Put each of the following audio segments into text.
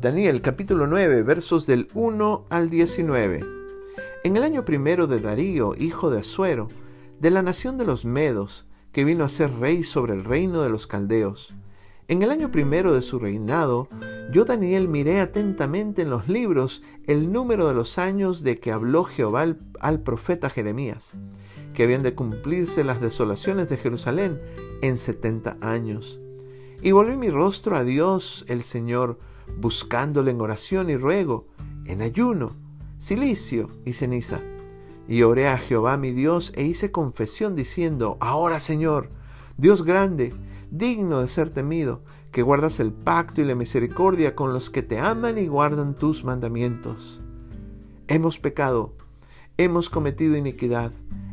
Daniel capítulo 9 versos del 1 al 19. En el año primero de Darío, hijo de Asuero, de la nación de los Medos, que vino a ser rey sobre el reino de los Caldeos. En el año primero de su reinado, yo Daniel miré atentamente en los libros el número de los años de que habló Jehová al, al profeta Jeremías, que habían de cumplirse las desolaciones de Jerusalén en setenta años. Y volví mi rostro a Dios el Señor, buscándole en oración y ruego, en ayuno, silicio y ceniza. Y oré a Jehová mi Dios e hice confesión diciendo, Ahora Señor, Dios grande, digno de ser temido, que guardas el pacto y la misericordia con los que te aman y guardan tus mandamientos. Hemos pecado, hemos cometido iniquidad,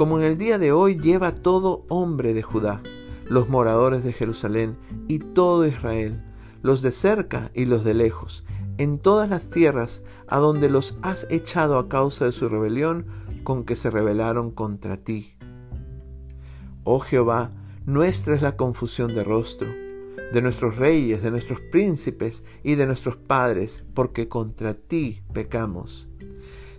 como en el día de hoy lleva todo hombre de Judá, los moradores de Jerusalén y todo Israel, los de cerca y los de lejos, en todas las tierras a donde los has echado a causa de su rebelión con que se rebelaron contra ti. Oh Jehová, nuestra es la confusión de rostro, de nuestros reyes, de nuestros príncipes y de nuestros padres, porque contra ti pecamos.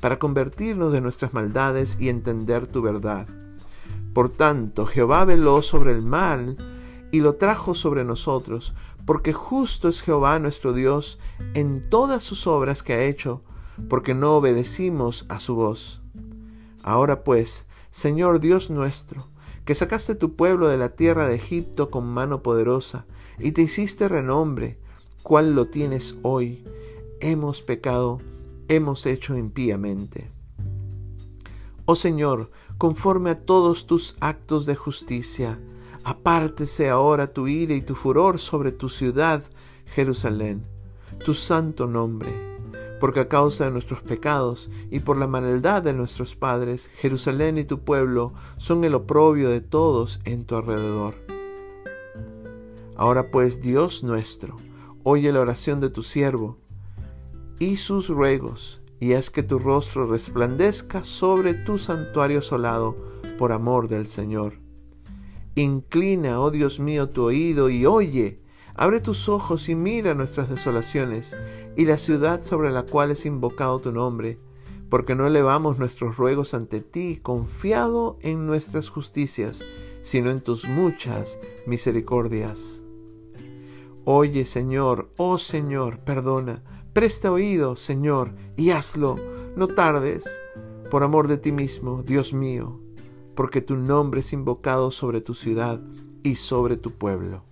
para convertirnos de nuestras maldades y entender tu verdad. Por tanto, Jehová veló sobre el mal y lo trajo sobre nosotros, porque justo es Jehová nuestro Dios en todas sus obras que ha hecho, porque no obedecimos a su voz. Ahora pues, Señor Dios nuestro, que sacaste tu pueblo de la tierra de Egipto con mano poderosa, y te hiciste renombre, cual lo tienes hoy, hemos pecado, hemos hecho impíamente. Oh Señor, conforme a todos tus actos de justicia. Apártese ahora tu ira y tu furor sobre tu ciudad, Jerusalén, tu santo nombre, porque a causa de nuestros pecados y por la maldad de nuestros padres, Jerusalén y tu pueblo son el oprobio de todos en tu alrededor. Ahora pues, Dios nuestro, oye la oración de tu siervo y sus ruegos y haz que tu rostro resplandezca sobre tu santuario solado por amor del Señor. Inclina, oh Dios mío, tu oído y oye. Abre tus ojos y mira nuestras desolaciones y la ciudad sobre la cual es invocado tu nombre, porque no elevamos nuestros ruegos ante ti confiado en nuestras justicias, sino en tus muchas misericordias. Oye, Señor, oh Señor, perdona Presta oído, Señor, y hazlo. No tardes, por amor de ti mismo, Dios mío, porque tu nombre es invocado sobre tu ciudad y sobre tu pueblo.